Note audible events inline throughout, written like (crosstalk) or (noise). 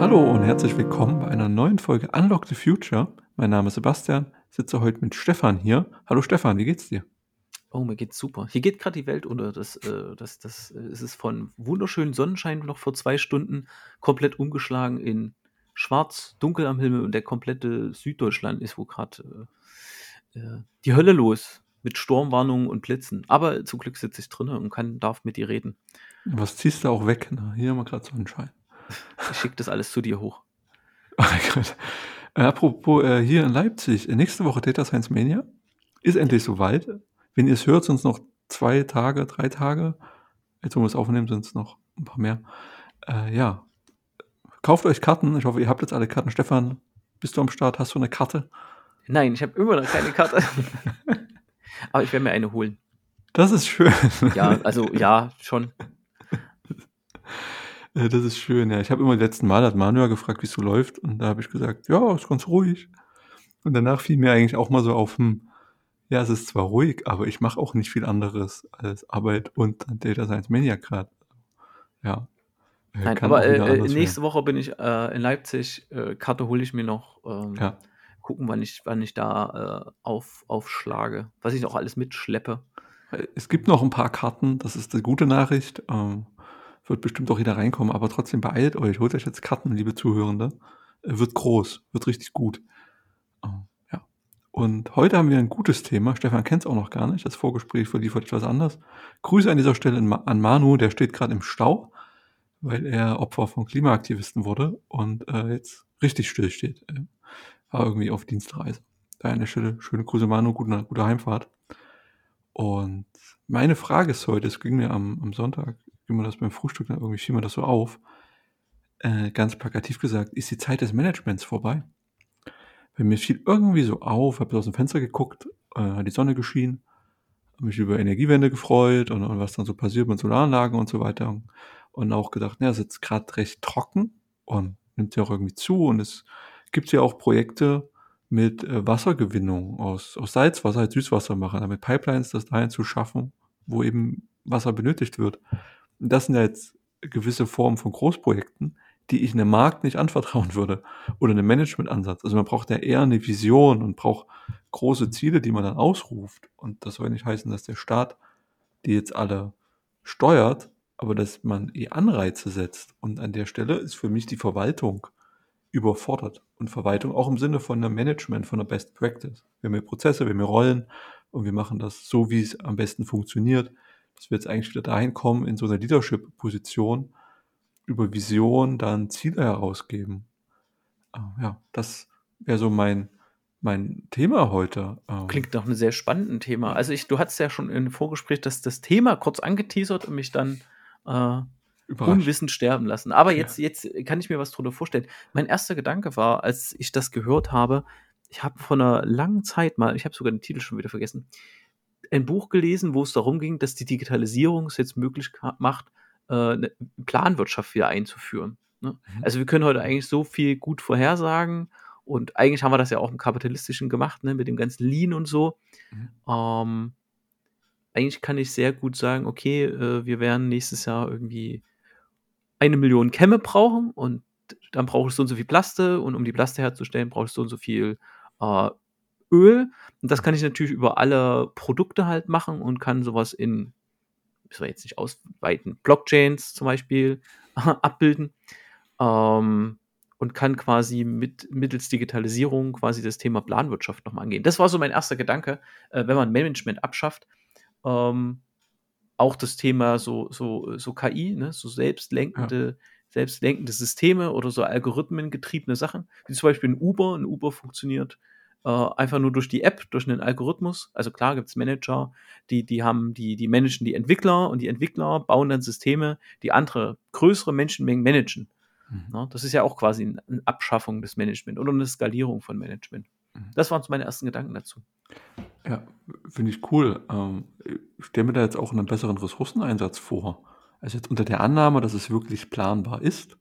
Hallo und herzlich willkommen bei einer neuen Folge Unlock the Future. Mein Name ist Sebastian, sitze heute mit Stefan hier. Hallo Stefan, wie geht's dir? Oh, mir geht's super. Hier geht gerade die Welt unter. Das, äh, das, das äh, es ist von wunderschönen Sonnenschein noch vor zwei Stunden komplett umgeschlagen in schwarz, dunkel am Himmel und der komplette Süddeutschland ist wo gerade äh, äh, die Hölle los mit Sturmwarnungen und Blitzen. Aber zum Glück sitze ich drinnen und kann, darf mit dir reden. Was ziehst du auch weg? Ne? Hier haben wir gerade Sonnenschein. Ich schicke das alles zu dir hoch. (laughs) Oh. Äh, apropos äh, hier in Leipzig, äh, nächste Woche Data Science Mania. Ist endlich soweit. Wenn ihr es hört, sind es noch zwei Tage, drei Tage. Jetzt, wo wir es aufnehmen, sind es noch ein paar mehr. Äh, ja. Kauft euch Karten. Ich hoffe, ihr habt jetzt alle Karten. Stefan, bist du am Start? Hast du eine Karte? Nein, ich habe immer noch keine Karte. (laughs) Aber ich werde mir eine holen. Das ist schön. Ja, also ja, schon. (laughs) Das ist schön, ja. Ich habe immer letzten Mal hat Manuel gefragt, wie es so läuft. Und da habe ich gesagt, ja, ist ganz ruhig. Und danach fiel mir eigentlich auch mal so auf, hm, ja, es ist zwar ruhig, aber ich mache auch nicht viel anderes als Arbeit und Data Science Mania gerade. Ja. Äh, Nein, aber äh, nächste werden. Woche bin ich äh, in Leipzig. Äh, Karte hole ich mir noch. Ähm, ja. Gucken, wann ich, wann ich da äh, auf, aufschlage. Was ich auch alles mitschleppe. Es gibt noch ein paar Karten, das ist die gute Nachricht. Ähm, wird bestimmt auch jeder reinkommen, aber trotzdem beeilt euch, holt euch jetzt Karten, liebe Zuhörende. Wird groß, wird richtig gut. Ähm, ja. Und heute haben wir ein gutes Thema. Stefan kennt es auch noch gar nicht. Das Vorgespräch verliefert etwas anders. Grüße an dieser Stelle an Manu, der steht gerade im Stau, weil er Opfer von Klimaaktivisten wurde und äh, jetzt richtig still steht. War irgendwie auf Dienstreise. Da an der Stelle schöne Grüße Manu, gute, gute Heimfahrt. Und meine Frage ist heute, es ging mir am, am Sonntag, immer das beim Frühstück, irgendwie fiel mir das so auf, äh, ganz plakativ gesagt, ist die Zeit des Managements vorbei. Bei mir fiel irgendwie so auf, habe aus dem Fenster geguckt, äh, hat die Sonne geschienen, habe mich über Energiewende gefreut und, und, was dann so passiert mit Solaranlagen und so weiter. Und auch gedacht, naja, es ist jetzt gerade recht trocken und nimmt ja auch irgendwie zu und es gibt ja auch Projekte mit äh, Wassergewinnung aus, aus Salzwasser, als Süßwasser machen, damit Pipelines das dahin zu schaffen, wo eben Wasser benötigt wird das sind ja jetzt gewisse Formen von Großprojekten, die ich einem Markt nicht anvertrauen würde oder einem Managementansatz. Also man braucht ja eher eine Vision und braucht große Ziele, die man dann ausruft. Und das soll nicht heißen, dass der Staat die jetzt alle steuert, aber dass man eh Anreize setzt. Und an der Stelle ist für mich die Verwaltung überfordert. Und Verwaltung auch im Sinne von einem Management, von einer Best Practice. Wir haben hier Prozesse, wir haben hier Rollen und wir machen das so, wie es am besten funktioniert dass wir jetzt eigentlich wieder dahin kommen, in so einer Leadership-Position, über Vision dann Ziele herausgeben. Ah, ja, das wäre so mein, mein Thema heute. Ähm. Klingt nach einem sehr spannenden Thema. Also ich, du hattest ja schon im Vorgespräch das, das Thema kurz angeteasert und mich dann äh, unwissend sterben lassen. Aber jetzt, ja. jetzt kann ich mir was drunter vorstellen. Mein erster Gedanke war, als ich das gehört habe, ich habe vor einer langen Zeit mal, ich habe sogar den Titel schon wieder vergessen, ein Buch gelesen, wo es darum ging, dass die Digitalisierung es jetzt möglich macht, äh, eine Planwirtschaft wieder einzuführen. Ne? Mhm. Also wir können heute eigentlich so viel gut vorhersagen und eigentlich haben wir das ja auch im Kapitalistischen gemacht, ne, mit dem ganzen Lean und so. Mhm. Ähm, eigentlich kann ich sehr gut sagen, okay, äh, wir werden nächstes Jahr irgendwie eine Million Kämme brauchen und dann brauche ich so und so viel Plaste und um die Plaste herzustellen, brauche ich so und so viel äh, Öl. Und das kann ich natürlich über alle Produkte halt machen und kann sowas in, müssen wir jetzt nicht ausweiten, Blockchains zum Beispiel (laughs) abbilden. Ähm, und kann quasi mit, mittels Digitalisierung quasi das Thema Planwirtschaft nochmal angehen. Das war so mein erster Gedanke, äh, wenn man Management abschafft. Ähm, auch das Thema so, so, so KI, ne, so selbstlenkende, ja. selbstlenkende Systeme oder so algorithmengetriebene Sachen, wie zum Beispiel ein Uber. Ein Uber funktioniert äh, einfach nur durch die App, durch einen Algorithmus. Also klar gibt es Manager, die, die haben, die, die managen die Entwickler und die Entwickler bauen dann Systeme, die andere größere Menschenmengen managen. Mhm. Ja, das ist ja auch quasi eine Abschaffung des Management oder eine Skalierung von Management. Mhm. Das waren so meine ersten Gedanken dazu. Ja, finde ich cool. Ähm, ich stelle mir da jetzt auch einen besseren Ressourceneinsatz vor. Also jetzt unter der Annahme, dass es wirklich planbar ist,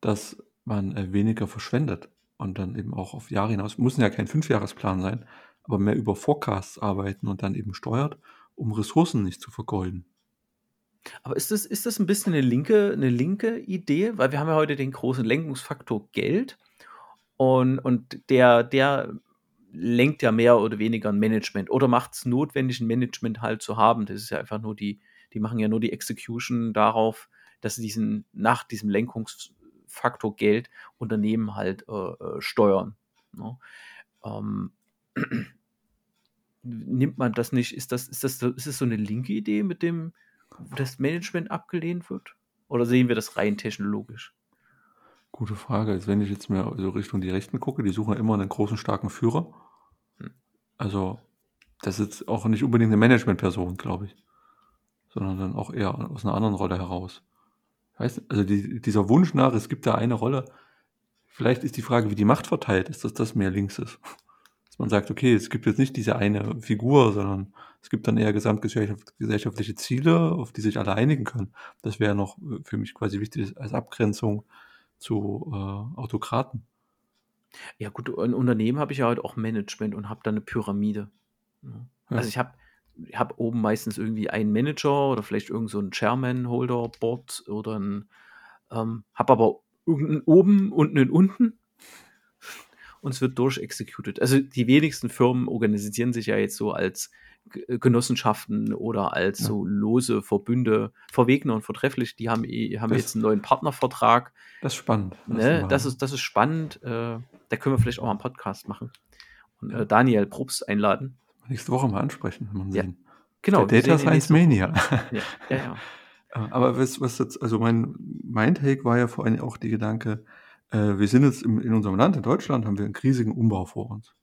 dass man äh, weniger verschwendet und dann eben auch auf Jahre hinaus, muss ja kein Fünfjahresplan sein, aber mehr über Forecasts arbeiten und dann eben steuert um Ressourcen nicht zu vergeuden. Aber ist das, ist das ein bisschen eine linke, eine linke Idee? Weil wir haben ja heute den großen Lenkungsfaktor Geld und, und der, der lenkt ja mehr oder weniger ein Management oder macht es notwendig, ein Management halt zu haben. Das ist ja einfach nur die, die machen ja nur die Execution darauf, dass sie diesen, nach diesem Lenkungsfaktor Geld Unternehmen halt äh, äh steuern. Ne? Ähm, (clears throat) nimmt man das nicht? Ist das, ist das, ist das so eine linke Idee, mit dem das Management abgelehnt wird? Oder sehen wir das rein technologisch? Gute Frage. Also wenn ich jetzt mehr so Richtung die Rechten gucke, die suchen ja immer einen großen, starken Führer. Hm. Also, das ist auch nicht unbedingt eine Managementperson, glaube ich. Sondern dann auch eher aus einer anderen Rolle heraus. Weißt, also die, dieser Wunsch nach, es gibt da eine Rolle, vielleicht ist die Frage, wie die Macht verteilt ist, dass das mehr links ist. Dass man sagt, okay, es gibt jetzt nicht diese eine Figur, sondern es gibt dann eher gesamtgesellschaftliche Ziele, auf die sich alle einigen können. Das wäre noch für mich quasi wichtig als Abgrenzung zu äh, Autokraten. Ja, gut, ein Unternehmen habe ich ja halt auch Management und habe dann eine Pyramide. Ja. Also ich habe ich hab oben meistens irgendwie einen Manager oder vielleicht irgend so ein Chairman-Holder-Board oder ein, ähm, habe aber irgendeinen oben und einen unten und es wird durchexecuted. Also die wenigsten Firmen organisieren sich ja jetzt so als Genossenschaften oder als ja. so lose Verbünde. Verwegner und Vortrefflich, die haben, eh, haben jetzt einen neuen Partnervertrag. Das ist spannend. Ne? Das, ist, das ist spannend. Äh, da können wir vielleicht auch mal einen Podcast machen. Und äh, Daniel Probst einladen. Nächste Woche mal ansprechen, man ja. Genau. Der Data Science Mania. Ja, ja, ja. (laughs) Aber was, was jetzt, also mein, mein Take war ja vor allem auch die Gedanke, äh, wir sind jetzt im, in unserem Land, in Deutschland, haben wir einen riesigen Umbau vor uns.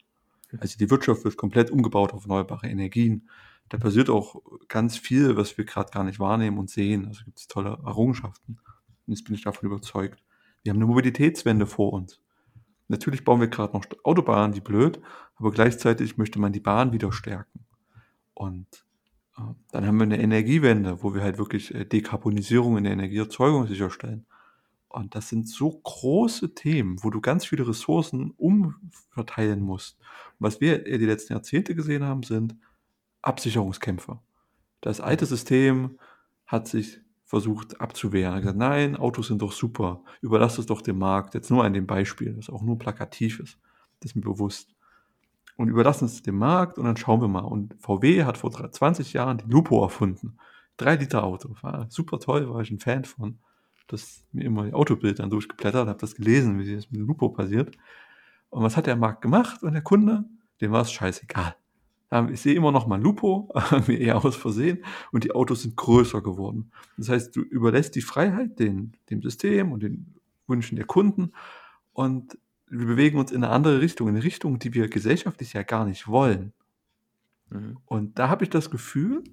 Also die Wirtschaft wird komplett umgebaut auf erneuerbare Energien. Da passiert auch ganz viel, was wir gerade gar nicht wahrnehmen und sehen. Also gibt es tolle Errungenschaften. Und jetzt bin ich davon überzeugt. Wir haben eine Mobilitätswende vor uns. Natürlich bauen wir gerade noch Autobahnen, wie blöd, aber gleichzeitig möchte man die Bahn wieder stärken. Und äh, dann haben wir eine Energiewende, wo wir halt wirklich äh, Dekarbonisierung in der Energieerzeugung sicherstellen. Und das sind so große Themen, wo du ganz viele Ressourcen umverteilen musst. Was wir die letzten Jahrzehnte gesehen haben, sind Absicherungskämpfe. Das alte System hat sich versucht abzuwehren. Er hat gesagt, nein, Autos sind doch super, überlass es doch dem Markt. Jetzt nur an dem Beispiel, das auch nur plakativ ist. Das ist mir bewusst. Und überlassen es dem Markt und dann schauen wir mal. Und VW hat vor 20 Jahren die Lupo erfunden. Drei Liter Auto. War super toll, war ich ein Fan von das mir immer die Autobild dann durchgeblättert, habe das gelesen, wie das mit Lupo passiert. Und was hat der Markt gemacht und der Kunde? Dem war es scheißegal. Ich sehe immer noch mal Lupo, (laughs) mir eher aus Versehen, und die Autos sind größer geworden. Das heißt, du überlässt die Freiheit den, dem System und den Wünschen der Kunden und wir bewegen uns in eine andere Richtung, in eine Richtung, die wir gesellschaftlich ja gar nicht wollen. Mhm. Und da habe ich das Gefühl,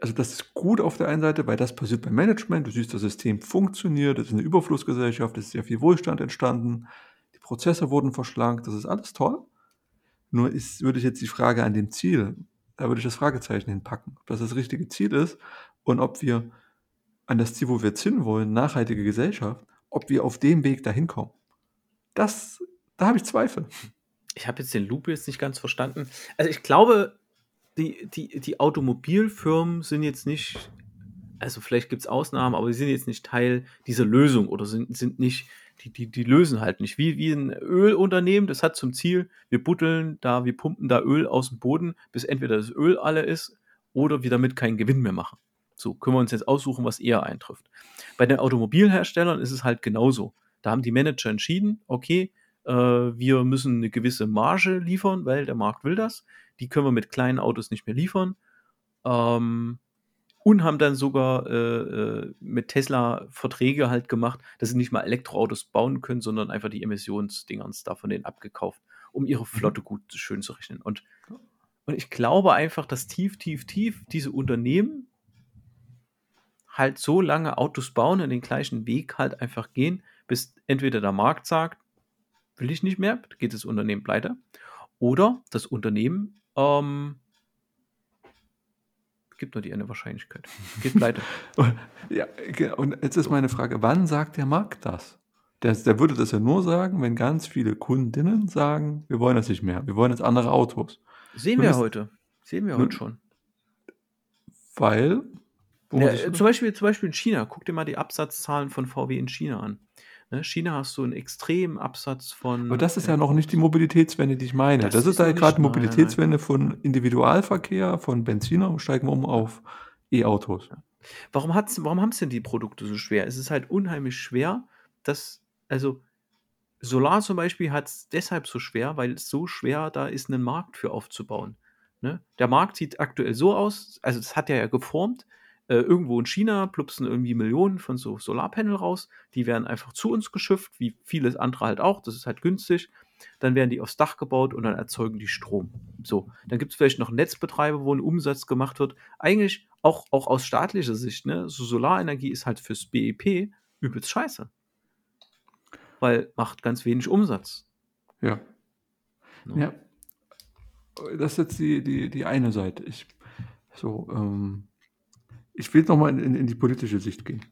also das ist gut auf der einen Seite, weil das passiert beim Management. Du siehst, das System funktioniert, es ist eine Überflussgesellschaft, es ist sehr viel Wohlstand entstanden, die Prozesse wurden verschlankt, das ist alles toll. Nur ist, würde ich jetzt die Frage an dem Ziel, da würde ich das Fragezeichen hinpacken, ob das das richtige Ziel ist und ob wir an das Ziel, wo wir jetzt hinwollen, nachhaltige Gesellschaft, ob wir auf dem Weg dahin kommen. Das, da habe ich Zweifel. Ich habe jetzt den Loop jetzt nicht ganz verstanden. Also ich glaube, die, die, die Automobilfirmen sind jetzt nicht, also vielleicht gibt es Ausnahmen, aber sie sind jetzt nicht Teil dieser Lösung oder sind, sind nicht, die, die, die lösen halt nicht. Wie, wie ein Ölunternehmen, das hat zum Ziel, wir buddeln da, wir pumpen da Öl aus dem Boden, bis entweder das Öl alle ist oder wir damit keinen Gewinn mehr machen. So können wir uns jetzt aussuchen, was eher eintrifft. Bei den Automobilherstellern ist es halt genauso. Da haben die Manager entschieden, okay, äh, wir müssen eine gewisse Marge liefern, weil der Markt will das die können wir mit kleinen Autos nicht mehr liefern. Ähm, und haben dann sogar äh, äh, mit Tesla Verträge halt gemacht, dass sie nicht mal Elektroautos bauen können, sondern einfach die Emissionsdingerns da von denen abgekauft, um ihre mhm. Flotte gut schön zu rechnen. Und, und ich glaube einfach, dass tief, tief, tief diese Unternehmen halt so lange Autos bauen und den gleichen Weg halt einfach gehen, bis entweder der Markt sagt, will ich nicht mehr, geht das Unternehmen pleite, oder das Unternehmen ähm, gibt nur die eine Wahrscheinlichkeit. Geht pleite. (laughs) ja, und jetzt ist meine Frage, wann sagt der Markt das? Der, der würde das ja nur sagen, wenn ganz viele Kundinnen sagen, wir wollen das nicht mehr, wir wollen jetzt andere Autos. Sehen wir heute. Sehen wir heute schon. Weil? Ja, zum, Beispiel, zum Beispiel in China. Guck dir mal die Absatzzahlen von VW in China an. Ne, China hast du einen extremen Absatz von. Aber das ist ja noch nicht die Mobilitätswende, die ich meine. Das, das ist, ist ja gerade Mobilitätswende von Individualverkehr, von Benziner und steigen um auf E-Autos. Warum, hat's, warum haben es denn die Produkte so schwer? Es ist halt unheimlich schwer, dass, also Solar zum Beispiel hat es deshalb so schwer, weil es so schwer da ist, einen Markt für aufzubauen. Ne? Der Markt sieht aktuell so aus, also das hat er ja geformt, äh, irgendwo in China plupsen irgendwie Millionen von so Solarpanel raus. Die werden einfach zu uns geschifft, wie vieles andere halt auch. Das ist halt günstig. Dann werden die aufs Dach gebaut und dann erzeugen die Strom. So, dann gibt es vielleicht noch Netzbetreiber, wo ein Umsatz gemacht wird. Eigentlich auch, auch aus staatlicher Sicht, ne? So Solarenergie ist halt fürs BEP übelst scheiße. Weil macht ganz wenig Umsatz. Ja. No. Ja. Das ist jetzt die, die, die eine Seite. Ich, so, ähm, ich will nochmal in, in, in die politische Sicht gehen.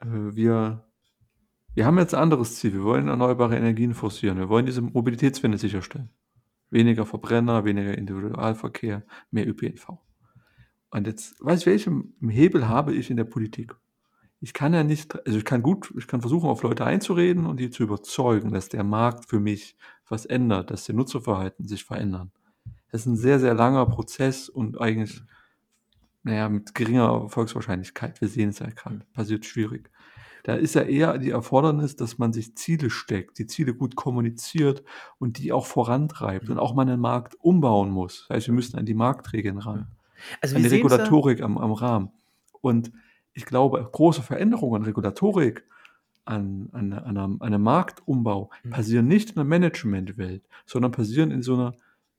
Äh, wir, wir haben jetzt ein anderes Ziel. Wir wollen erneuerbare Energien forcieren. Wir wollen diese Mobilitätswende sicherstellen. Weniger Verbrenner, weniger Individualverkehr, mehr ÖPNV. Und jetzt weiß ich, welchen Hebel habe ich in der Politik? Ich kann ja nicht, also ich kann gut, ich kann versuchen, auf Leute einzureden und die zu überzeugen, dass der Markt für mich was ändert, dass der Nutzerverhalten sich verändern. Das ist ein sehr, sehr langer Prozess und eigentlich naja, mit geringer Erfolgswahrscheinlichkeit. Wir sehen es ja gerade, passiert schwierig. Da ist ja eher die Erfordernis, dass man sich Ziele steckt, die Ziele gut kommuniziert und die auch vorantreibt und auch mal einen Markt umbauen muss. Das heißt, wir müssen an die Marktregeln ran, also an die Regulatorik am, am Rahmen. Und ich glaube, große Veränderungen an Regulatorik, an, an, an, einem, an einem Marktumbau passieren nicht in der Managementwelt, sondern passieren in so einer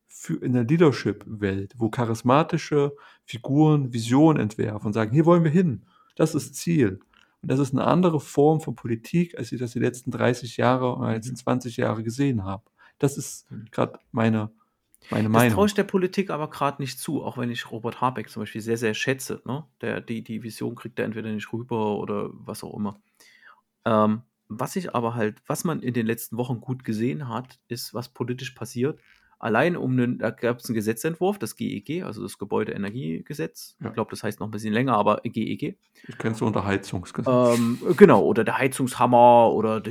für in der Leadership-Welt, wo charismatische Figuren Visionen entwerfen und sagen, hier wollen wir hin, das ist Ziel. Und das ist eine andere Form von Politik, als ich das die letzten 30 Jahre oder letzten 20 Jahre gesehen habe. Das ist mhm. gerade meine, meine Meinung. Das traue ich der Politik aber gerade nicht zu, auch wenn ich Robert Habeck zum Beispiel sehr, sehr schätze. Ne? Der, die, die Vision kriegt er entweder nicht rüber oder was auch immer. Ähm, was ich aber halt, was man in den letzten Wochen gut gesehen hat, ist, was politisch passiert, allein um einen, da gab es einen Gesetzentwurf, das GEG, also das Gebäudeenergiegesetz. Ja. Ich glaube, das heißt noch ein bisschen länger, aber GEG. Ich kenne es unter Heizungsgesetz. Ähm, genau, oder der Heizungshammer oder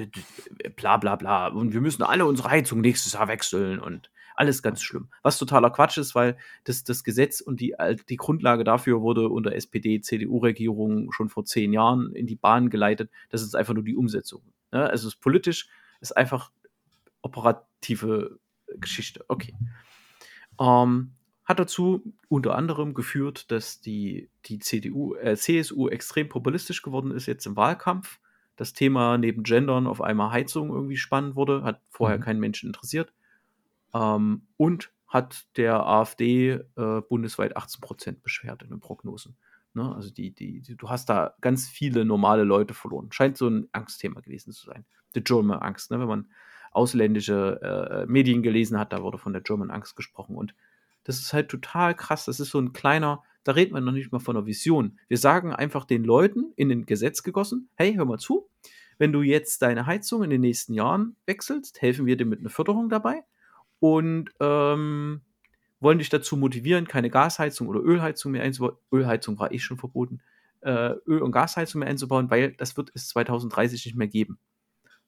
bla bla bla. Und wir müssen alle unsere Heizung nächstes Jahr wechseln und alles ganz schlimm. Was totaler Quatsch ist, weil das, das Gesetz und die, die Grundlage dafür wurde unter SPD-CDU-Regierung schon vor zehn Jahren in die Bahn geleitet. Das ist einfach nur die Umsetzung. Ne? Also es ist politisch, ist einfach operative Geschichte. Okay. Ähm, hat dazu unter anderem geführt, dass die, die CDU, äh, CSU extrem populistisch geworden ist jetzt im Wahlkampf. Das Thema neben Gendern auf einmal Heizung irgendwie spannend wurde, hat vorher mhm. keinen Menschen interessiert. Ähm, und hat der AfD äh, bundesweit 18 Prozent beschwert in den Prognosen. Ne? Also die, die, die, du hast da ganz viele normale Leute verloren. Scheint so ein Angstthema gewesen zu sein. Die German Angst, ne? wenn man ausländische äh, Medien gelesen hat, da wurde von der German Angst gesprochen. Und das ist halt total krass. Das ist so ein kleiner, da reden wir noch nicht mal von einer Vision. Wir sagen einfach den Leuten in ein Gesetz gegossen, hey, hör mal zu, wenn du jetzt deine Heizung in den nächsten Jahren wechselst, helfen wir dir mit einer Förderung dabei und ähm, wollen dich dazu motivieren, keine Gasheizung oder Ölheizung mehr einzubauen. Ölheizung war eh schon verboten. Äh, Öl- und Gasheizung mehr einzubauen, weil das wird es 2030 nicht mehr geben.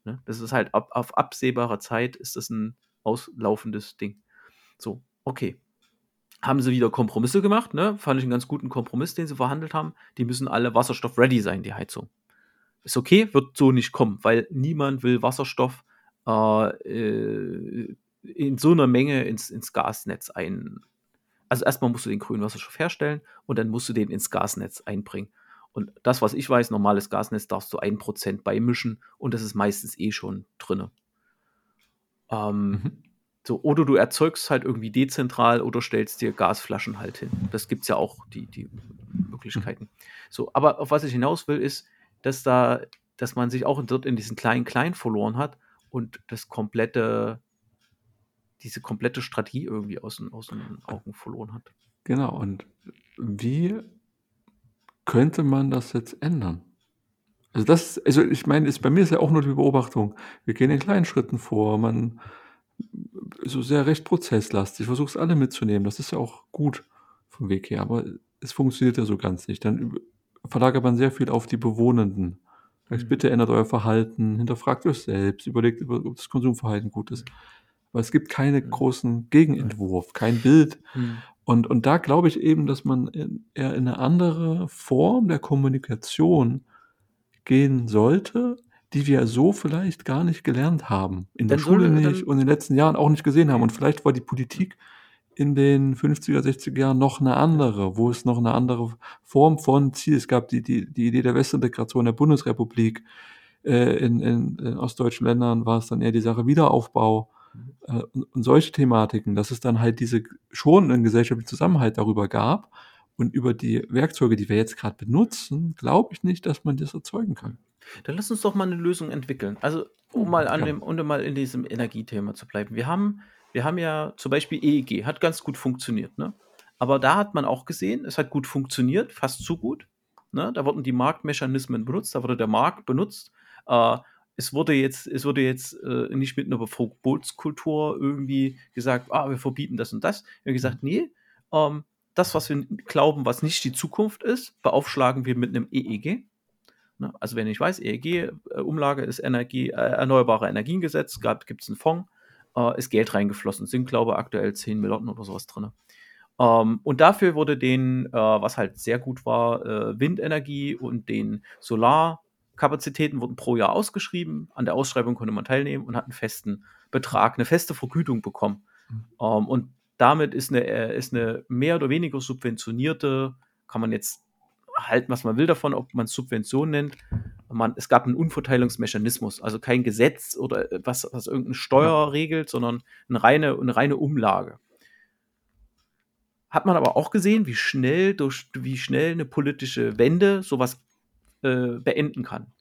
Ne? Das ist halt ab, auf absehbarer Zeit ist das ein auslaufendes Ding. So, okay. Haben sie wieder Kompromisse gemacht, ne? Fand ich einen ganz guten Kompromiss, den sie verhandelt haben. Die müssen alle Wasserstoff-ready sein, die Heizung. Ist okay, wird so nicht kommen, weil niemand will Wasserstoff äh, äh in so einer Menge ins, ins Gasnetz ein. Also erstmal musst du den grünen Wasserstoff herstellen und dann musst du den ins Gasnetz einbringen. Und das, was ich weiß, normales Gasnetz darfst du 1% beimischen und das ist meistens eh schon drin. Ähm, mhm. so, oder du erzeugst halt irgendwie dezentral oder stellst dir Gasflaschen halt hin. Das gibt es ja auch, die, die Möglichkeiten. Mhm. So, aber auf was ich hinaus will, ist, dass da, dass man sich auch dort in diesen kleinen Klein verloren hat und das komplette, diese komplette Strategie irgendwie aus den, aus den Augen verloren hat. Genau, und wie könnte man das jetzt ändern? Also das, also ich meine, ist, bei mir ist ja auch nur die Beobachtung. Wir gehen in kleinen Schritten vor, man so sehr recht prozesslastig, versucht es alle mitzunehmen. Das ist ja auch gut vom Weg her. Aber es funktioniert ja so ganz nicht. Dann verlagert man sehr viel auf die Bewohnenden. Sagt, mhm. bitte ändert euer Verhalten, hinterfragt euch selbst, überlegt, ob das Konsumverhalten gut ist. Aber es gibt keinen mhm. großen Gegenentwurf, kein Bild. Mhm. Und, und da glaube ich eben, dass man in, eher in eine andere Form der Kommunikation gehen sollte, die wir so vielleicht gar nicht gelernt haben. In der dann Schule nicht und in den letzten Jahren auch nicht gesehen haben. Und vielleicht war die Politik in den 50er, 60er Jahren noch eine andere, wo es noch eine andere Form von Ziel. Es gab die, die, die Idee der Westintegration der Bundesrepublik. Äh, in, in, in ostdeutschen Ländern war es dann eher die Sache Wiederaufbau äh, und, solche Thematiken, dass es dann halt diese schon einen gesellschaftlichen Zusammenhalt darüber gab. Und über die Werkzeuge, die wir jetzt gerade benutzen, glaube ich nicht, dass man das erzeugen kann. Dann lass uns doch mal eine Lösung entwickeln. Also, um hm, mal an ja. dem, um mal in diesem Energiethema zu bleiben. Wir haben wir haben ja zum Beispiel EEG, hat ganz gut funktioniert, ne? Aber da hat man auch gesehen, es hat gut funktioniert, fast zu gut. Ne? Da wurden die Marktmechanismen benutzt, da wurde der Markt benutzt. Äh, es wurde jetzt, es wurde jetzt äh, nicht mit einer Verbotskultur irgendwie gesagt, ah, wir verbieten das und das. Wir haben gesagt, nee, ähm, das, was wir glauben, was nicht die Zukunft ist, beaufschlagen wir mit einem EEG. Ne? Also wenn ich weiß, EEG-Umlage äh, ist Energie, äh, Erneuerbare Energiengesetz, gibt es einen Fonds, äh, ist Geld reingeflossen. Sind, glaube ich, aktuell 10 Milliarden oder sowas drin. Ähm, und dafür wurde den, äh, was halt sehr gut war, äh, Windenergie und den Solarkapazitäten wurden pro Jahr ausgeschrieben. An der Ausschreibung konnte man teilnehmen und hat einen festen Betrag, eine feste Vergütung bekommen. Mhm. Ähm, und damit ist eine, äh, ist eine mehr oder weniger subventionierte, kann man jetzt halten, was man will davon, ob man es Subvention nennt, man, es gab einen Unverteilungsmechanismus, also kein Gesetz oder was, was irgendeine Steuer regelt, sondern eine reine, eine reine Umlage. Hat man aber auch gesehen, wie schnell durch wie schnell eine politische Wende sowas äh, beenden kann.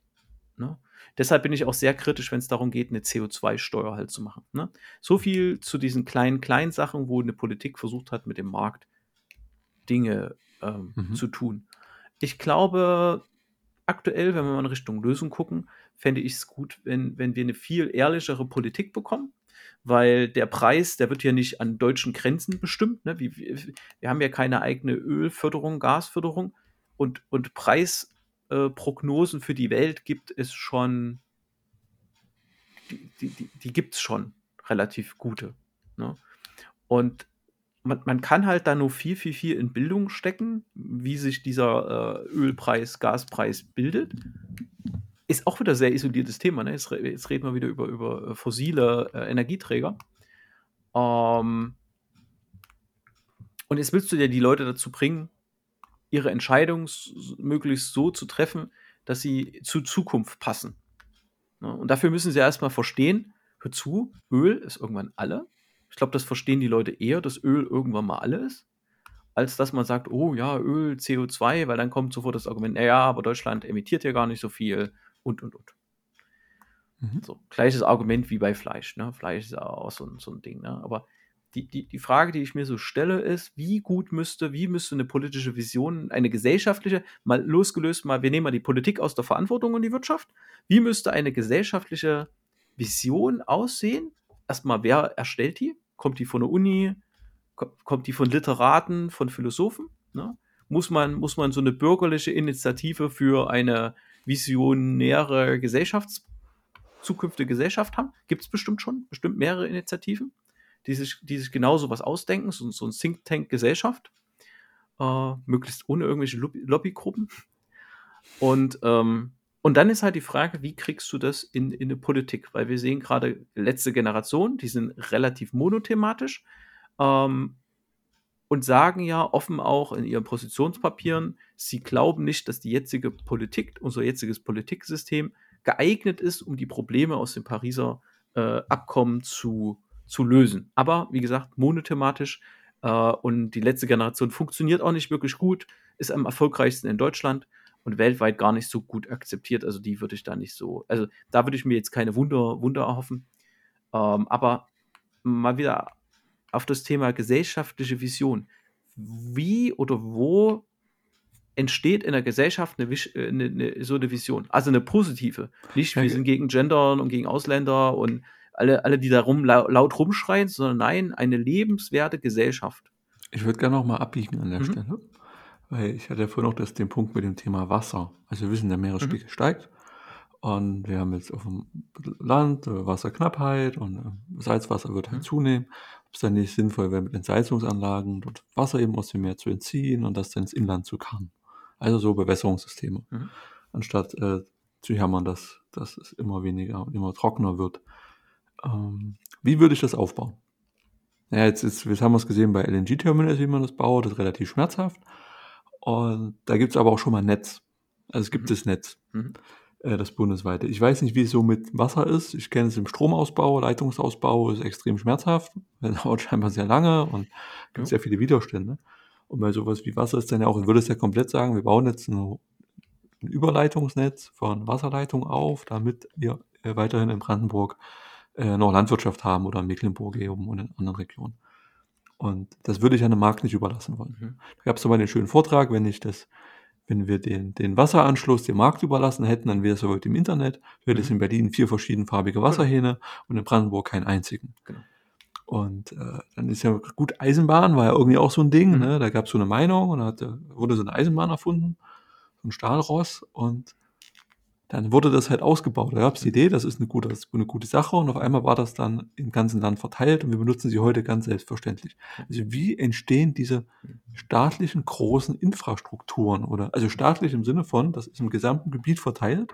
Ne? Deshalb bin ich auch sehr kritisch, wenn es darum geht, eine CO2-Steuer halt zu machen. Ne? So viel zu diesen kleinen, kleinen Sachen, wo eine Politik versucht hat, mit dem Markt Dinge ähm, mhm. zu tun. Ich glaube, aktuell, wenn wir mal in Richtung Lösung gucken, fände ich es gut, wenn, wenn wir eine viel ehrlichere Politik bekommen, weil der Preis, der wird ja nicht an deutschen Grenzen bestimmt. Ne? Wir, wir, wir haben ja keine eigene Ölförderung, Gasförderung und, und Preisprognosen äh, für die Welt gibt es schon, die, die, die, die gibt es schon relativ gute. Ne? Und man, man kann halt da nur viel, viel, viel in Bildung stecken, wie sich dieser äh, Ölpreis, Gaspreis bildet. Ist auch wieder ein sehr isoliertes Thema. Ne? Jetzt, jetzt, reden wir wieder über, über äh, fossile äh, Energieträger. Ähm, und jetzt willst du ja die Leute dazu bringen, ihre Entscheidung möglichst so zu treffen, dass sie zur Zukunft passen. Ne? Und dafür müssen sie erstmal verstehen, hör zu, Öl ist irgendwann alle. Ich glaube, das verstehen die Leute eher, dass Öl irgendwann mal alle ist, als dass man sagt, oh ja, Öl, CO2, weil dann kommt sofort das Argument, naja, aber Deutschland emittiert ja gar nicht so viel und und und. Mhm. So, gleiches Argument wie bei Fleisch. Ne? Fleisch ist auch so, so ein Ding. Ne? Aber die, die, die Frage, die ich mir so stelle, ist, wie gut müsste, wie müsste eine politische Vision, eine gesellschaftliche, mal losgelöst, mal, wir nehmen mal die Politik aus der Verantwortung und die Wirtschaft, wie müsste eine gesellschaftliche Vision aussehen? Erstmal, wer erstellt die? Kommt die von der Uni? Kommt die von Literaten, von Philosophen? Ne? Muss, man, muss man so eine bürgerliche Initiative für eine visionäre Gesellschafts zukünftige Gesellschaft haben? Gibt es bestimmt schon, bestimmt mehrere Initiativen, die sich, die sich genau so was ausdenken, so, so ein Think Tank Gesellschaft, äh, möglichst ohne irgendwelche Lobbygruppen. Und ähm, und dann ist halt die Frage, wie kriegst du das in, in eine Politik? Weil wir sehen gerade letzte Generation, die sind relativ monothematisch ähm, und sagen ja offen auch in ihren Positionspapieren, sie glauben nicht, dass die jetzige Politik, unser jetziges Politiksystem geeignet ist, um die Probleme aus dem Pariser äh, Abkommen zu, zu lösen. Aber wie gesagt, monothematisch äh, und die letzte Generation funktioniert auch nicht wirklich gut, ist am erfolgreichsten in Deutschland und weltweit gar nicht so gut akzeptiert. Also die würde ich da nicht so, also da würde ich mir jetzt keine Wunder, Wunder erhoffen. Ähm, aber mal wieder auf das Thema gesellschaftliche Vision. Wie oder wo entsteht in der Gesellschaft eine, äh, eine, eine, so eine Vision? Also eine positive. Nicht, wir sind gegen Gendern und gegen Ausländer und alle, alle die da rum laut rumschreien, sondern nein, eine lebenswerte Gesellschaft. Ich würde gerne noch mal abbiegen an der mhm. Stelle Weil ich hatte ja vorhin noch das, den Punkt mit dem Thema Wasser. Also wir wissen, der Meeresspiegel mhm. steigt und wir haben jetzt auf dem Land äh, Wasserknappheit und äh, Salzwasser wird halt mhm. zunehmen. Ob es dann nicht sinnvoll wäre, mit Entsalzungsanlagen dort Wasser eben aus dem Meer zu entziehen und das dann ins Inland zu karren. Also so Bewässerungssysteme. Mhm. Anstatt äh, zu jammern, dass, dass es immer weniger und immer trockener wird. Ähm, wie würde ich das aufbauen? Ja, jetzt, ist, jetzt haben wir es gesehen bei LNG-Terminals, wie man das baut, das ist relativ schmerzhaft. Und da gibt es aber auch schon mal ein Netz. Also es gibt mhm. das Netz, mhm. äh, das bundesweite. Ich weiß nicht, wie es so mit Wasser ist. Ich kenne es im Stromausbau, Leitungsausbau ist extrem schmerzhaft. (laughs) Das dauert scheinbar sehr lange und gibt ja. sehr viele Widerstände. Und bei sowas wie Wasser ist dann ja auch, ich würde es ja komplett sagen, wir bauen jetzt ein, ein Überleitungsnetz von Wasserleitung auf, damit wir äh, weiterhin in Brandenburg äh, noch Landwirtschaft haben oder Mecklenburg eben und in anderen Regionen. Und das würde ich den Markt nicht überlassen wollen. Mhm. Da gab es so mal den schönen Vortrag, wenn ich das, wenn wir den, den Wasseranschluss dem Markt überlassen hätten, dann wäre es heute im Internet, wäre es mhm. in Berlin vier verschiedenfarbige Wasserhähne und in Brandenburg keinen einzigen. Genau. Und äh, dann ist ja gut, Eisenbahn war ja irgendwie auch so ein Ding, mhm. ne? Da gab es so eine Meinung und da hat, wurde so eine Eisenbahn erfunden, so ein Stahlross und dann wurde das halt ausgebaut. Da gab es die Idee, das ist eine gute, das ist eine gute Sache und auf einmal war das dann im ganzen Land verteilt und wir benutzen sie heute ganz selbstverständlich. Also wie entstehen diese staatlichen großen Infrastrukturen oder also staatlich im Sinne von, das ist im gesamten Gebiet verteilt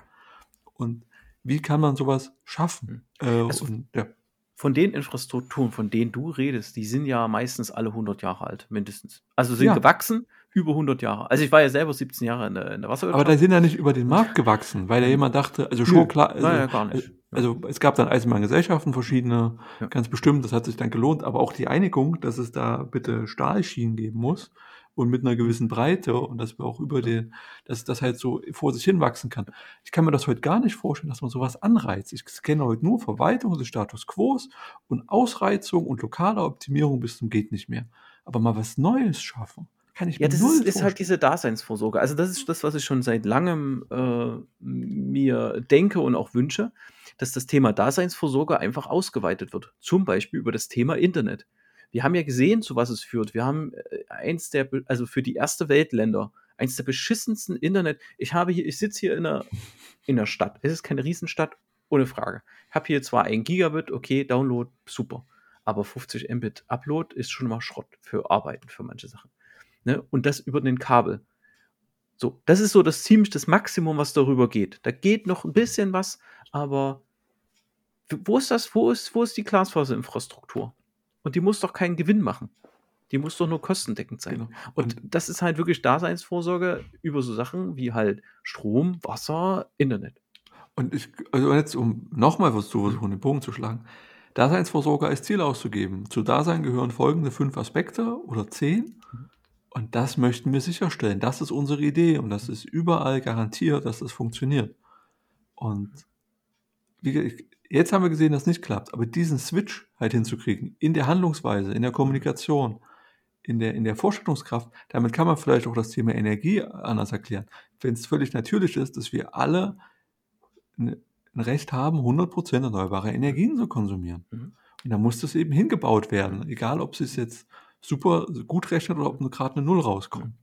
und wie kann man sowas schaffen? Hm. Äh, also, und, ja. Von den Infrastrukturen, von denen du redest, die sind ja meistens alle 100 Jahre alt, mindestens. Also sind ja. gewachsen über 100 Jahre. Also ich war ja selber 17 Jahre in der, in der Wasserwirtschaft. Aber da sind ja nicht über den Markt gewachsen, weil da jemand dachte, also schon klar, also, naja, gar nicht. Also es gab dann Eisenbahngesellschaften, verschiedene, ja. ganz bestimmt, das hat sich dann gelohnt, aber auch die Einigung, dass es da bitte Stahlschienen geben muss und mit einer gewissen Breite und dass wir auch über den, dass das halt so vor sich hin wachsen kann. Ich kann mir das heute gar nicht vorstellen, dass man sowas anreizt. Ich kenne heute nur Verwaltung des Status Quo und Ausreizung und lokale Optimierung bis zum geht nicht mehr. Aber mal was Neues schaffen. Kann ich ja, das ist, ist, halt diese Daseinsvorsorge. Also das ist das, was ich schon seit langem äh, mir denke und auch wünsche, dass das Thema Daseinsvorsorge einfach ausgeweitet wird. Zum Beispiel über das Thema Internet. Wir haben ja gesehen, zu was es führt. Wir haben äh, eins der, also für die erste Weltländer, eins der beschissensten Internet. Ich habe hier, ich sitze hier in einer, in einer Stadt. Es ist keine Riesenstadt, ohne Frage. Ich habe hier zwar ein Gigabit, okay, Download, super. Aber 50 Mbit Upload ist schon mal Schrott für Arbeiten, für manche Sachen ne? und das über den Kabel. So, das ist so das ziemlich das Maximum, was darüber geht. Da geht noch ein bisschen was, aber wo ist das? Wo ist, wo ist die Glasfaserinfrastruktur? Und die muss doch keinen Gewinn machen. Die muss doch nur kostendeckend sein. Genau. Und das ist halt wirklich Daseinsvorsorge über so Sachen wie halt Strom, Wasser, Internet. Und ich, also jetzt, um nochmal was zu versuchen, den Bogen zu schlagen. Daseinsvorsorge als Ziel auszugeben. Zu Dasein gehören folgende fünf Aspekte oder zehn. Mhm. Und das möchten wir sicherstellen. Das ist unsere Idee und das ist überall garantiert, dass das funktioniert. Und jetzt haben wir gesehen, dass es nicht klappt, aber diesen Switch halt hinzukriegen, in der Handlungsweise, in der Kommunikation, in der, in der Vorstellungskraft, damit kann man vielleicht auch das Thema Energie anders erklären. Wenn es völlig natürlich ist, dass wir alle ein Recht haben, 100% erneuerbare Energien zu konsumieren. Mhm. Und da muss das eben hingebaut werden, egal ob es jetzt super gut rechnet oder ob nur gerade eine Null rauskommt.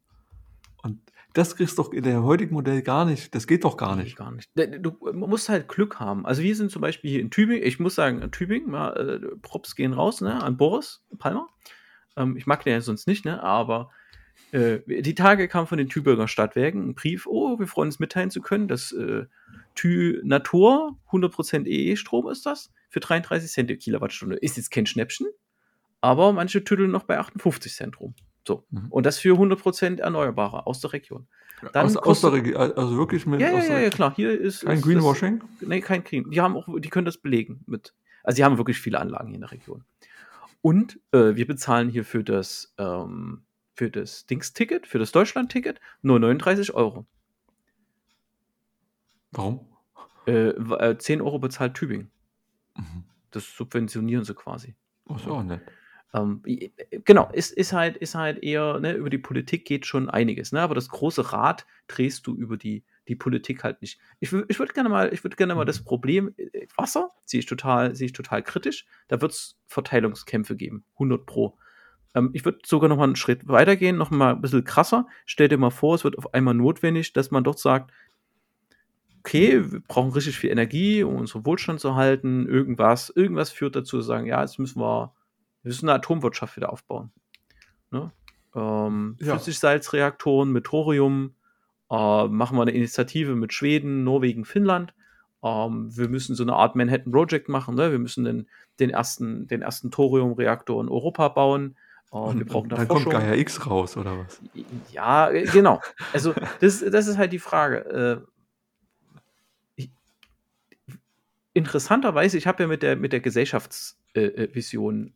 Und das kriegst du doch in der heutigen Modell gar nicht. Das geht doch gar nicht. Gar nicht. Du musst halt Glück haben. Also wir sind zum Beispiel hier in Tübingen. Ich muss sagen, in Tübingen, äh, Props gehen raus, ne, an Boris Palmer. Ähm, ich mag den ja sonst nicht, ne, aber äh, die Tage kam von den Tübinger Stadtwerken ein Brief, oh, wir freuen uns mitteilen zu können, dass äh, Tü Natur, 100% EE-Strom ist das, für 33 Cent die Kilowattstunde. Ist jetzt kein Schnäppchen, aber manche tüdeln noch bei 58 Cent rum. So. Mhm. Und das für 100% Erneuerbare aus der Region. Dann aus, aus der Region, also wirklich mit. Ja, ja, ja, ja, klar. Hier ist. Kein ist Greenwashing? Das, nee, kein Green. Die haben auch, die können das belegen mit. Also, die haben wirklich viele Anlagen hier in der Region. Und äh, wir bezahlen hier für das, ähm, für das Dings-Ticket, für das Deutschland-Ticket nur 39 Euro. Warum? Äh, 10 äh, Euro bezahlt Tübingen. Mhm. Das subventionieren sie quasi. Ach so, nett. Ähm, genau, ist, ist, halt, ist halt eher, ne, über die Politik geht schon einiges, ne? Aber das große Rad drehst du über die, die Politik halt nicht. Ich, ich würde gerne mal, ich würde gerne mal das mhm. Problem, äh, Wasser sehe ich total, sehe ich total kritisch. Da wird es Verteilungskämpfe geben, 100 Pro. Ähm, ich würde sogar noch mal einen Schritt weitergehen, noch mal ein bisschen krasser. Stell dir mal vor, es wird auf einmal notwendig, dass man dort sagt, okay, wir brauchen richtig viel Energie, um unseren Wohlstand zu halten, irgendwas, irgendwas führt dazu, zu sagen, ja, jetzt müssen wir, wir müssen eine Atomwirtschaft wieder aufbauen. Ne? Ähm, ja. Flüssigsalzreaktoren mit Thorium, äh, machen wir eine Initiative mit Schweden, Norwegen, Finnland. Ähm, wir müssen so eine Art Manhattan Project machen. Ne? Wir müssen den, den ersten, den ersten Thoriumreaktor in Europa bauen. Äh, und wir brauchen da dann Forschung. kommt Gaia X raus, oder was? Ja, äh, genau. Also, das, das ist halt die Frage. Äh, interessanterweise, ich habe ja mit der, mit der Gesellschaftsvision äh,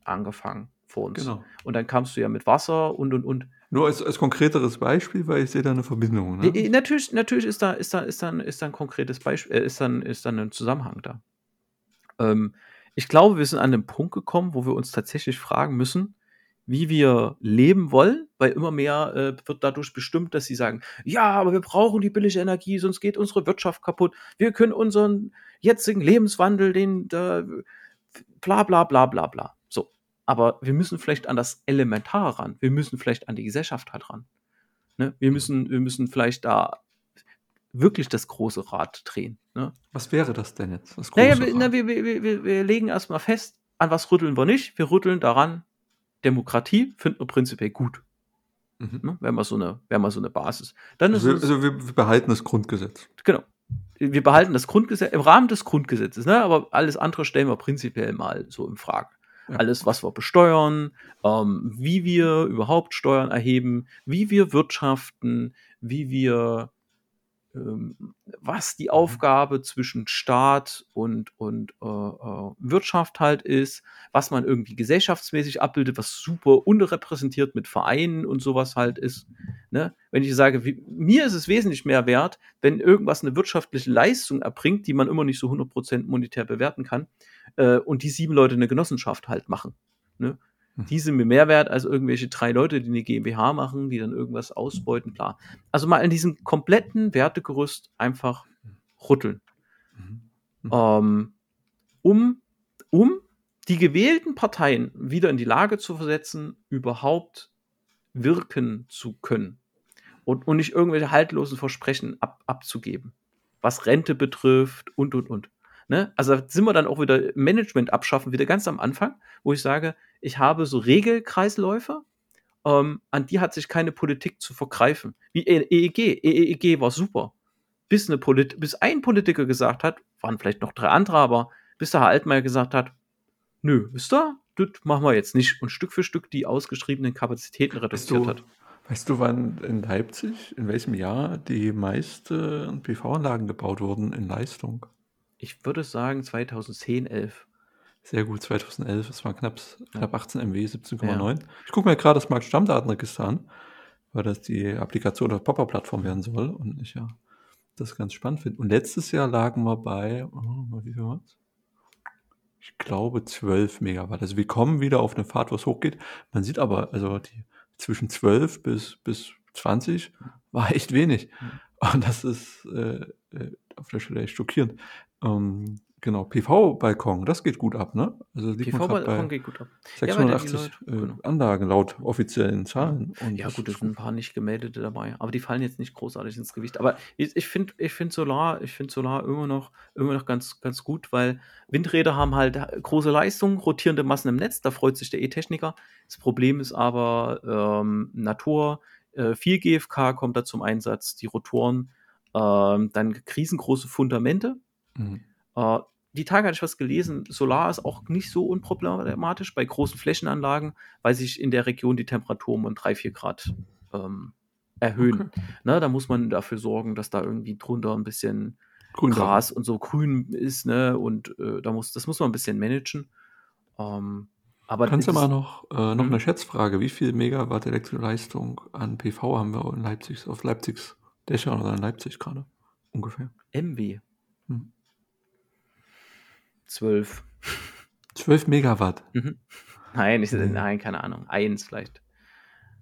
angefangen vor uns. Genau. Und dann kamst du ja mit Wasser und und und. Nur als, als konkreteres Beispiel, weil ich sehe da eine Verbindung. Ne? Natürlich, natürlich ist da, ist da, ist dann, ist da ein konkretes Beispiel, äh, ist dann, ist dann ein Zusammenhang da. Ähm, ich glaube, wir sind an den Punkt gekommen, wo wir uns tatsächlich fragen müssen, wie wir leben wollen, weil immer mehr äh, wird dadurch bestimmt, dass sie sagen, ja, aber wir brauchen die billige Energie, sonst geht unsere Wirtschaft kaputt. Wir können unseren jetzigen Lebenswandel, den äh, bla bla bla bla bla. Aber wir müssen vielleicht an das Elementar ran. Wir müssen vielleicht an die Gesellschaft halt ran. Ne? Wir, müssen, wir müssen vielleicht da wirklich das große Rad drehen. Ne? Was wäre das denn jetzt? Das naja, wir, na, wir, wir, wir, wir legen erstmal fest, an was rütteln wir nicht. Wir rütteln daran, Demokratie finden wir prinzipiell gut. Mhm. Ne? Wäre mal so eine, mal so eine Basis. Dann also, es, also wir, wir behalten das Grundgesetz. Genau. Wir behalten das Grundgesetz im Rahmen des Grundgesetzes, ne? aber alles andere stellen wir prinzipiell mal so in Frage. Ja. Alles, was wir besteuern, ähm, wie wir überhaupt Steuern erheben, wie wir wirtschaften, wie wir, was die mhm. Aufgabe zwischen Staat und, und äh, äh, Wirtschaft halt ist, was man irgendwie gesellschaftsmäßig abbildet, was super unterrepräsentiert mit Vereinen und sowas halt ist. Ne? Wenn ich sage, wie, mir ist es wesentlich mehr wert, wenn irgendwas eine wirtschaftliche Leistung erbringt, die man immer nicht so 100% monetär bewerten kann, äh, und die sieben Leute eine Genossenschaft halt machen. Ne? Hm. Die sind mir mehr wert als irgendwelche drei Leute, die eine GmbH machen, die dann irgendwas ausbeuten, klar. Also mal in diesem kompletten Wertegerüst einfach rütteln. Mhm. Mhm. Ähm, um, um die gewählten Parteien wieder in die Lage zu versetzen, überhaupt wirken zu können. Und, und nicht irgendwelche haltlosen Versprechen ab, abzugeben. Was Rente betrifft und, und, und. Ne? Also sind wir dann auch wieder Management abschaffen, wieder ganz am Anfang, wo ich sage, ich habe so Regelkreisläufe, ähm, an die hat sich keine Politik zu vergreifen. Wie EEG. EEG war super. Bis, eine Polit bis ein Politiker gesagt hat, waren vielleicht noch drei andere, aber bis der Herr Altmaier gesagt hat, nö, wisst ihr, das machen wir jetzt nicht und Stück für Stück die ausgeschriebenen Kapazitäten reduziert weißt du, hat. Weißt du, wann in Leipzig, in welchem Jahr die meisten PV-Anlagen gebaut wurden in Leistung? Ich würde sagen 2010, 11. Sehr gut, 2011, es waren knapp, knapp 18 MW, 17,9. Ja. Ich gucke mir gerade das Markt-Stammdatenregister an, weil das die Applikation der Popper-Plattform werden soll und ich ja das ganz spannend finde. Und letztes Jahr lagen wir bei, oh, wie viel war's? Ich glaube 12 Megawatt. Also wir kommen wieder auf eine Fahrt, wo es hochgeht. Man sieht aber, also die zwischen 12 bis, bis 20 war echt wenig. Und das ist äh, äh auf der Stelle echt schockierend. Ähm, genau, PV-Balkon, das geht gut ab, ne? Also PV-Balkon geht gut ab. 680 ja, Leute, äh, genau. Anlagen laut offiziellen Zahlen. Und ja, gut, es sind ein paar nicht gemeldete dabei, aber die fallen jetzt nicht großartig ins Gewicht. Aber ich, ich finde ich find Solar, ich finde Solar immer noch, immer noch ganz, ganz gut, weil Windräder haben halt große Leistung, rotierende Massen im Netz, da freut sich der E-Techniker. Das Problem ist aber ähm, Natur, äh, viel GFK kommt da zum Einsatz, die Rotoren, ähm, dann riesengroße Fundamente, Mhm. Äh, die Tage hatte ich was gelesen, Solar ist auch nicht so unproblematisch bei großen Flächenanlagen, weil sich in der Region die Temperaturen um 3, 4 Grad ähm, erhöhen. Okay. Ne, da muss man dafür sorgen, dass da irgendwie drunter ein bisschen grün Gras und so grün ist, ne? Und äh, da muss, das muss man ein bisschen managen. Ähm, aber Kannst du mal noch, äh, noch eine mhm. Schätzfrage, wie viel Megawatt Elektroleistung an PV haben wir in Leipzig, auf Leipzigs Dächern oder in Leipzig gerade? Ungefähr. MW. Hm. 12. 12 Megawatt? Mhm. Nein, ich, nee. nein, keine Ahnung. Eins vielleicht.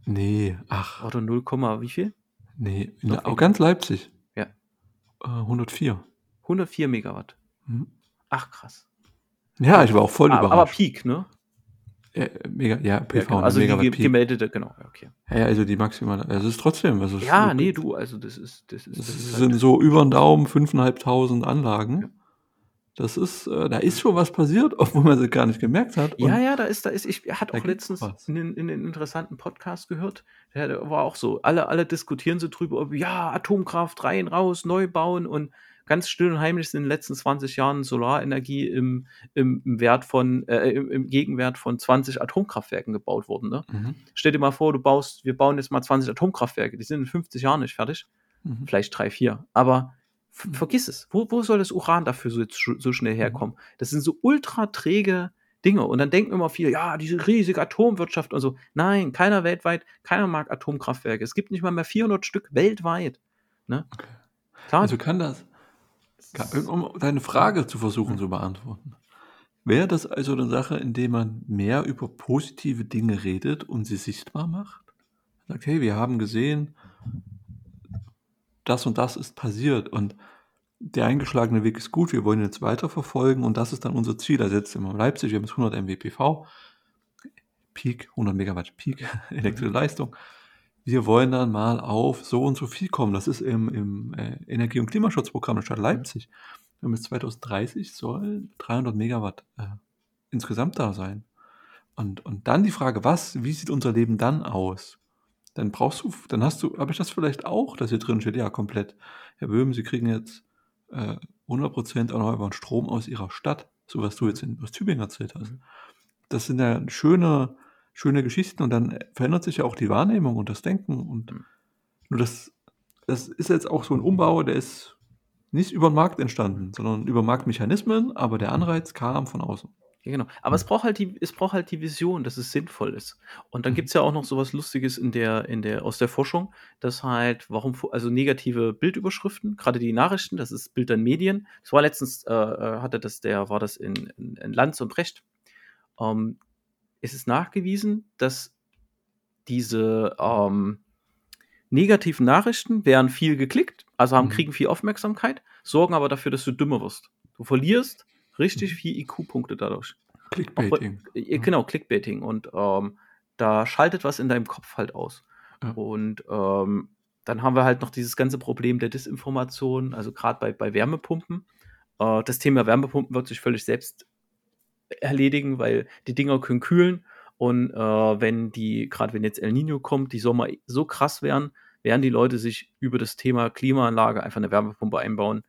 Nee, ach. Oder 0, wie viel? Nee, in, auch ganz Leipzig. Ja. Äh, 104. 104 Megawatt. Mhm. Ach, krass. Ja, ich war auch voll aber, überrascht. Aber Peak, ne? Äh, mega, ja, PV, ja, genau. ne, also Megawatt die Peak. gemeldete, genau, ja, okay. Ja, ja, also die maximale, also es ist trotzdem, also Ja, ist, nee, du, also das ist, das ist, das das ist sind halt, so über den Daumen 5.500 Anlagen. Ja. Das ist, äh, da ist schon was passiert, (laughs) obwohl man es gar nicht gemerkt hat. Und ja, ja, da ist, da ist, ich hatte auch letztens was. in den, in den interessanten Podcast gehört, der, war auch so, alle, alle diskutieren so drüber, ob, ja, Atomkraft rein, raus, neu bauen und ganz still und heimlich sind in den letzten 20 Jahren Solarenergie im, im, im Wert von, äh, im, im Gegenwert von 20 Atomkraftwerken gebaut worden, ne? Mhm. Stell dir mal vor, du baust, wir bauen jetzt mal 20 Atomkraftwerke, die sind in 50 Jahren nicht fertig. Mhm. Vielleicht drei, vier. Aber. Vergiss es. Wo, wo soll das Uran dafür so, so schnell herkommen? Das sind so ultra träge Dinge. Und dann denken immer viele, ja, diese riesige Atomwirtschaft und so. Nein, keiner weltweit, keiner mag Atomkraftwerke. Es gibt nicht mal mehr 400 Stück weltweit. Ne? Okay. Klar, Also kann das, kann, um deine Frage zu versuchen zu beantworten, wäre das also eine Sache, in der man mehr über positive Dinge redet und sie sichtbar macht? Sagt, hey, wir haben gesehen, das und das ist passiert und der eingeschlagene Weg ist gut, wir wollen jetzt weiterverfolgen und das ist dann unser Ziel. Also jetzt in Leipzig, wir haben jetzt 100 MWPV, Peak, 100 Megawatt Peak, (laughs) elektrische Leistung. Wir wollen dann mal auf so und so viel kommen. Das ist im, im äh, Energie- und Klimaschutzprogramm der Stadt Leipzig. Haben bis 2030 soll 300 Megawatt äh, insgesamt da sein. Und, und dann die Frage, was, wie sieht unser Leben dann aus? Dann brauchst du, dann hast du, habe ich das vielleicht auch, dass hier drin steht, ja, komplett. Herr Böhm, Sie kriegen jetzt äh, 100% erneuerbaren Strom aus Ihrer Stadt, so was du jetzt in, aus Tübingen erzählt hast. Das sind ja schöne, schöne Geschichten und dann verändert sich ja auch die Wahrnehmung und das Denken und Mhm. nur das, das ist jetzt auch so ein Umbau, der ist nicht über den Markt entstanden, sondern über Marktmechanismen, aber der Anreiz kam von außen. Ja, genau. Aber es braucht halt die, es braucht halt die Vision, dass es sinnvoll ist. Und dann Mhm. gibt es ja auch noch sowas Lustiges in der, in der, aus der Forschung, dass halt, warum, also negative Bildüberschriften, gerade die Nachrichten, das ist Bild an Medien. Das war letztens, äh, äh, hatte das, der, war das in, in, in Lanz und Brecht. Ähm, es ist nachgewiesen, dass diese ähm, negativen Nachrichten werden viel geklickt, also haben, Mhm. kriegen viel Aufmerksamkeit, sorgen aber dafür, dass du dümmer wirst. Du verlierst richtig Mhm. viel IQ-Punkte dadurch. Clickbaiting. Äh, Genau, Clickbaiting. Und ähm, da schaltet was in deinem Kopf halt aus. Ja. Und ähm, dann haben wir halt noch dieses ganze Problem der Desinformation, also gerade bei, bei Wärmepumpen. Äh, das Thema Wärmepumpen wird sich völlig selbst erledigen, weil die Dinger können kühlen. Und äh, wenn die, gerade wenn jetzt El Nino kommt, die Sommer so krass wären, werden die Leute sich über das Thema Klimaanlage einfach eine Wärmepumpe einbauen,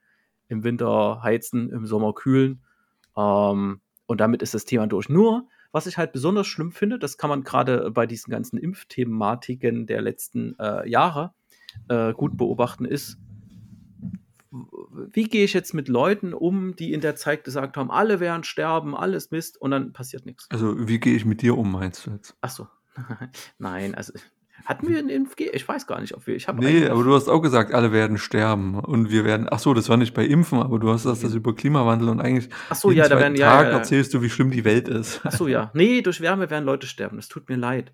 im Winter heizen, im Sommer kühlen. Ähm, und damit ist das Thema durch. Nur, was ich halt besonders schlimm finde, das kann man gerade bei diesen ganzen Impfthematiken der letzten äh, Jahre äh, gut beobachten, ist, wie gehe ich jetzt mit Leuten um, die in der Zeit gesagt haben, alle werden sterben, alles Mist und dann passiert nichts. Also, wie gehe ich mit dir um, meinst du jetzt? Ach so. (laughs) Nein, also hatten wir einen Impfge? Ich weiß gar nicht, ob wir. Ich Nee, aber du hast auch gesagt, alle werden sterben und wir werden. Ach so, das war nicht bei Impfen, aber du hast das, das über Klimawandel und eigentlich Ach so, ja, da werden ja, Tag ja, ja. erzählst du, wie schlimm die Welt ist. Ach so, ja. (laughs) Nee, durch Wärme werden Leute sterben. Das tut mir leid.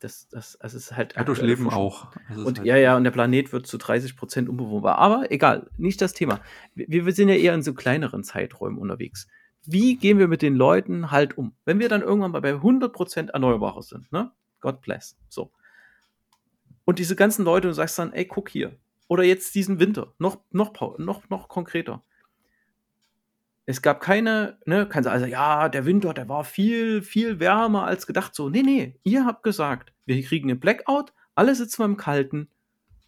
Das, das, das ist halt. Ja, durch Leben auch. Und halt- ja, ja, und der Planet wird zu 30 Prozent unbewohnbar. Aber egal, nicht das Thema. Wir, wir sind ja eher in so kleineren Zeiträumen unterwegs. Wie gehen wir mit den Leuten halt um? Wenn wir dann irgendwann mal bei 100 Prozent Erneuerbare sind, ne? God bless. So. Und diese ganzen Leute, du sagst dann, ey, guck hier. Oder jetzt diesen Winter. Noch, noch, noch, noch konkreter. Es gab keine, ne, kannst du also, ja, der Winter, der war viel, viel wärmer als gedacht. So, nee, nee, ihr habt gesagt, wir kriegen einen Blackout, alle sitzen wir im Kalten.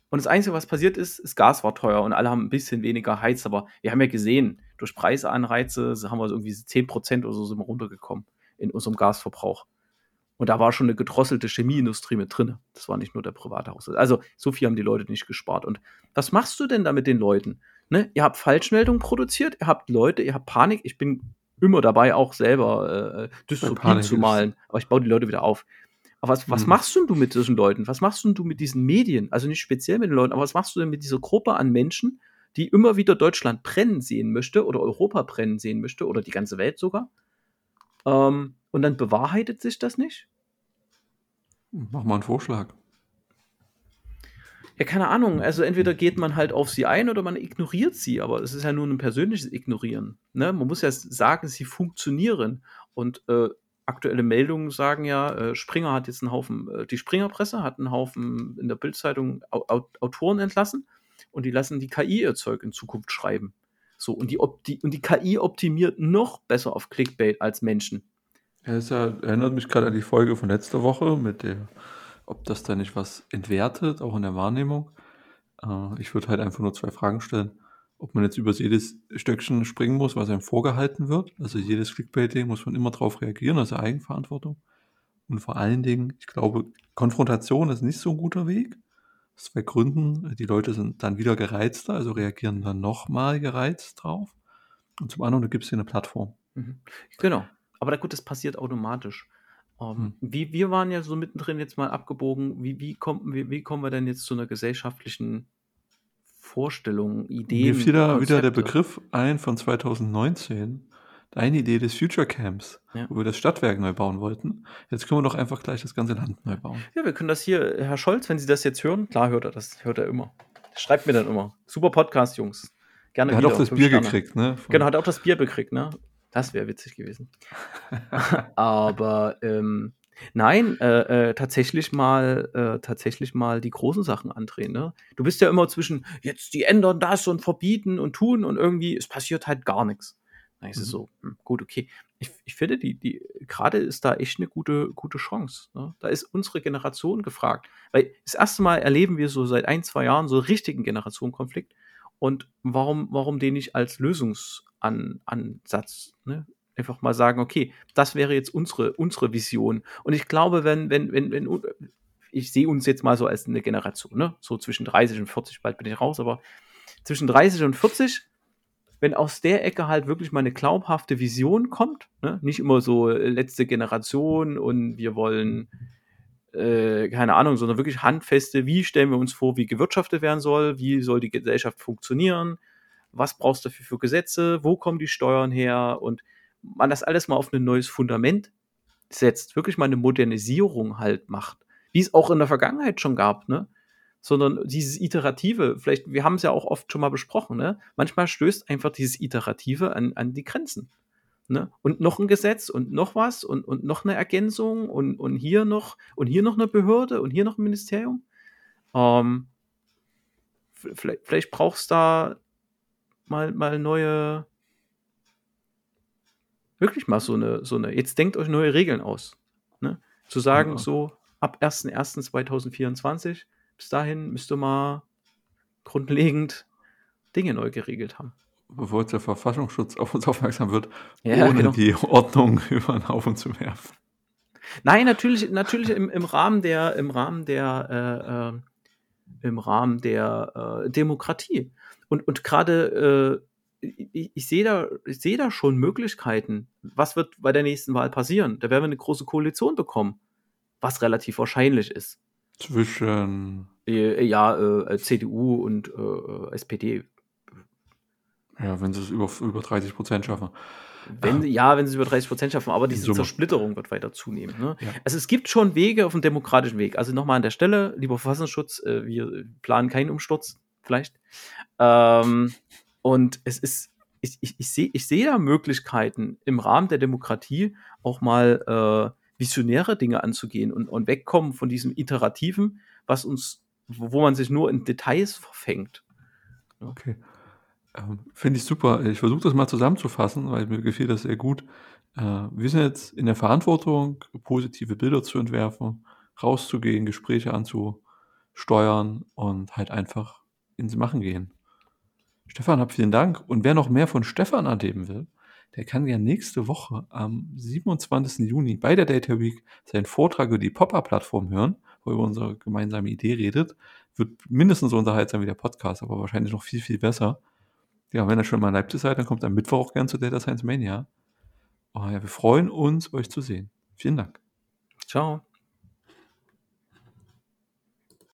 Und das Einzige, was passiert ist, das Gas war teuer und alle haben ein bisschen weniger Heiz. Aber wir haben ja gesehen, durch Preisanreize haben wir irgendwie 10% oder so sind wir runtergekommen in unserem Gasverbrauch. Und da war schon eine gedrosselte Chemieindustrie mit drin. Das war nicht nur der private Haushalt. Also so viel haben die Leute nicht gespart. Und was machst du denn da mit den Leuten? Ne? Ihr habt Falschmeldungen produziert, ihr habt Leute, ihr habt Panik. Ich bin immer dabei, auch selber äh, Dystopien Panik zu malen. Aber ich baue die Leute wieder auf. Aber was, was Mhm. machst denn du mit diesen Leuten? Was machst denn du mit diesen Medien? Also nicht speziell mit den Leuten, aber was machst du denn mit dieser Gruppe an Menschen, die immer wieder Deutschland brennen sehen möchte oder Europa brennen sehen möchte oder die ganze Welt sogar? Ähm, und dann bewahrheitet sich das nicht? Mach mal einen Vorschlag. Ja, keine Ahnung. Also entweder geht man halt auf sie ein oder man ignoriert sie, aber es ist ja nur ein persönliches Ignorieren. Ne? Man muss ja sagen, sie funktionieren. Und äh, aktuelle Meldungen sagen ja, äh, Springer hat jetzt einen Haufen, äh, die Springerpresse hat einen Haufen in der Bildzeitung Autoren entlassen und die lassen die KI ihr Zeug in Zukunft schreiben. So, und die, die, und die KI optimiert noch besser auf Clickbait als Menschen. Ja, es erinnert mich gerade an die Folge von letzter Woche mit der, ob das da nicht was entwertet, auch in der Wahrnehmung. Äh, ich würde halt einfach nur zwei Fragen stellen ob man jetzt über jedes Stöckchen springen muss, was einem vorgehalten wird. Also jedes Clickbaiting muss man immer darauf reagieren, also Eigenverantwortung. Und vor allen Dingen, ich glaube, Konfrontation ist nicht so ein guter Weg. Aus zwei Gründen. Die Leute sind dann wieder gereizter, also reagieren dann nochmal gereizt drauf. Und zum anderen gibt es hier eine Plattform. Mhm. Genau. Aber gut, das passiert automatisch. Um, ähm, hm. wie, wir waren ja so mittendrin jetzt mal abgebogen. Wie, wie, kommen, wie, wie kommen wir denn jetzt zu einer gesellschaftlichen Vorstellungen, Ideen. Mir fiel da wieder der Begriff ein von 2019. Deine Idee des Future Camps, ja. wo wir das Stadtwerk neu bauen wollten. Jetzt können wir doch einfach gleich das ganze Land neu bauen. Ja, wir können das hier, Herr Scholz, wenn Sie das jetzt hören, klar hört er das, hört er immer. Schreibt mir dann immer. Super Podcast, Jungs. Gerne er hat auch das Bier Sterne. gekriegt, ne? Von genau, hat auch das Bier gekriegt, ne? Das wäre witzig gewesen. (laughs) Aber ähm, Nein, äh, äh, tatsächlich mal, äh, tatsächlich mal die großen Sachen andrehen. Ne? Du bist ja immer zwischen jetzt die ändern das und verbieten und tun und irgendwie es passiert halt gar nichts. Dann ist mhm. es so hm, gut, okay. Ich, ich finde die die gerade ist da echt eine gute gute Chance. Ne? Da ist unsere Generation gefragt, weil das erste Mal erleben wir so seit ein zwei Jahren so richtigen Generationenkonflikt und warum warum den nicht als Lösungsansatz ne? einfach mal sagen, okay, das wäre jetzt unsere, unsere Vision. Und ich glaube, wenn, wenn, wenn, wenn, ich sehe uns jetzt mal so als eine Generation, ne? So zwischen 30 und 40, bald bin ich raus, aber zwischen 30 und 40, wenn aus der Ecke halt wirklich mal eine glaubhafte Vision kommt, ne? nicht immer so äh, letzte Generation und wir wollen, äh, keine Ahnung, sondern wirklich handfeste, wie stellen wir uns vor, wie gewirtschaftet werden soll, wie soll die Gesellschaft funktionieren, was brauchst du dafür für Gesetze, wo kommen die Steuern her und man das alles mal auf ein neues Fundament setzt, wirklich mal eine Modernisierung halt macht, wie es auch in der Vergangenheit schon gab, ne? Sondern dieses Iterative, vielleicht, wir haben es ja auch oft schon mal besprochen, ne? Manchmal stößt einfach dieses Iterative an, an die Grenzen. Ne? Und noch ein Gesetz und noch was und, und noch eine Ergänzung und, und hier noch und hier noch eine Behörde und hier noch ein Ministerium. Ähm, vielleicht, vielleicht brauchst du da mal, mal neue, wirklich mal so eine, so eine, jetzt denkt euch neue Regeln aus. Ne? Zu sagen, ja. so ab 1.1.2024, bis dahin müsst ihr mal grundlegend Dinge neu geregelt haben. Bevor jetzt der Verfassungsschutz auf uns aufmerksam wird, ja, ohne genau. die Ordnung (laughs) über den Haufen zu werfen. Nein, natürlich, natürlich im, im Rahmen der, im Rahmen der, äh, äh, im Rahmen der äh, Demokratie. Und, und gerade äh, ich, ich sehe da, ich sehe da schon Möglichkeiten. Was wird bei der nächsten Wahl passieren? Da werden wir eine große Koalition bekommen, was relativ wahrscheinlich ist. Zwischen äh, ja, äh, CDU und äh, SPD. Ja, wenn sie es über, über 30 Prozent schaffen. Wenn, ja, wenn sie es über 30 Prozent schaffen, aber diese Zersplitterung wird weiter zunehmen. Ne? Ja. Also es gibt schon Wege auf dem demokratischen Weg. Also nochmal an der Stelle, lieber Verfassungsschutz, äh, wir planen keinen Umsturz, vielleicht. Ähm, und es ist, ich, ich, ich sehe ich seh da Möglichkeiten im Rahmen der Demokratie auch mal äh, visionäre Dinge anzugehen und, und wegkommen von diesem Iterativen, was uns, wo man sich nur in Details verfängt. Okay. Ähm, Finde ich super. Ich versuche das mal zusammenzufassen, weil mir gefiel das sehr gut. Äh, wir sind jetzt in der Verantwortung, positive Bilder zu entwerfen, rauszugehen, Gespräche anzusteuern und halt einfach ins Machen gehen. Stefan, hab vielen Dank. Und wer noch mehr von Stefan erleben will, der kann ja nächste Woche am 27. Juni bei der Data Week seinen Vortrag über die Pop-Up-Plattform hören, wo er über unsere gemeinsame Idee redet. Wird mindestens so unterhaltsam wie der Podcast, aber wahrscheinlich noch viel, viel besser. Ja, wenn ihr schon mal in Leipzig seid, dann kommt am Mittwoch auch gern zu Data Science Mania. Oh ja, wir freuen uns, euch zu sehen. Vielen Dank. Ciao.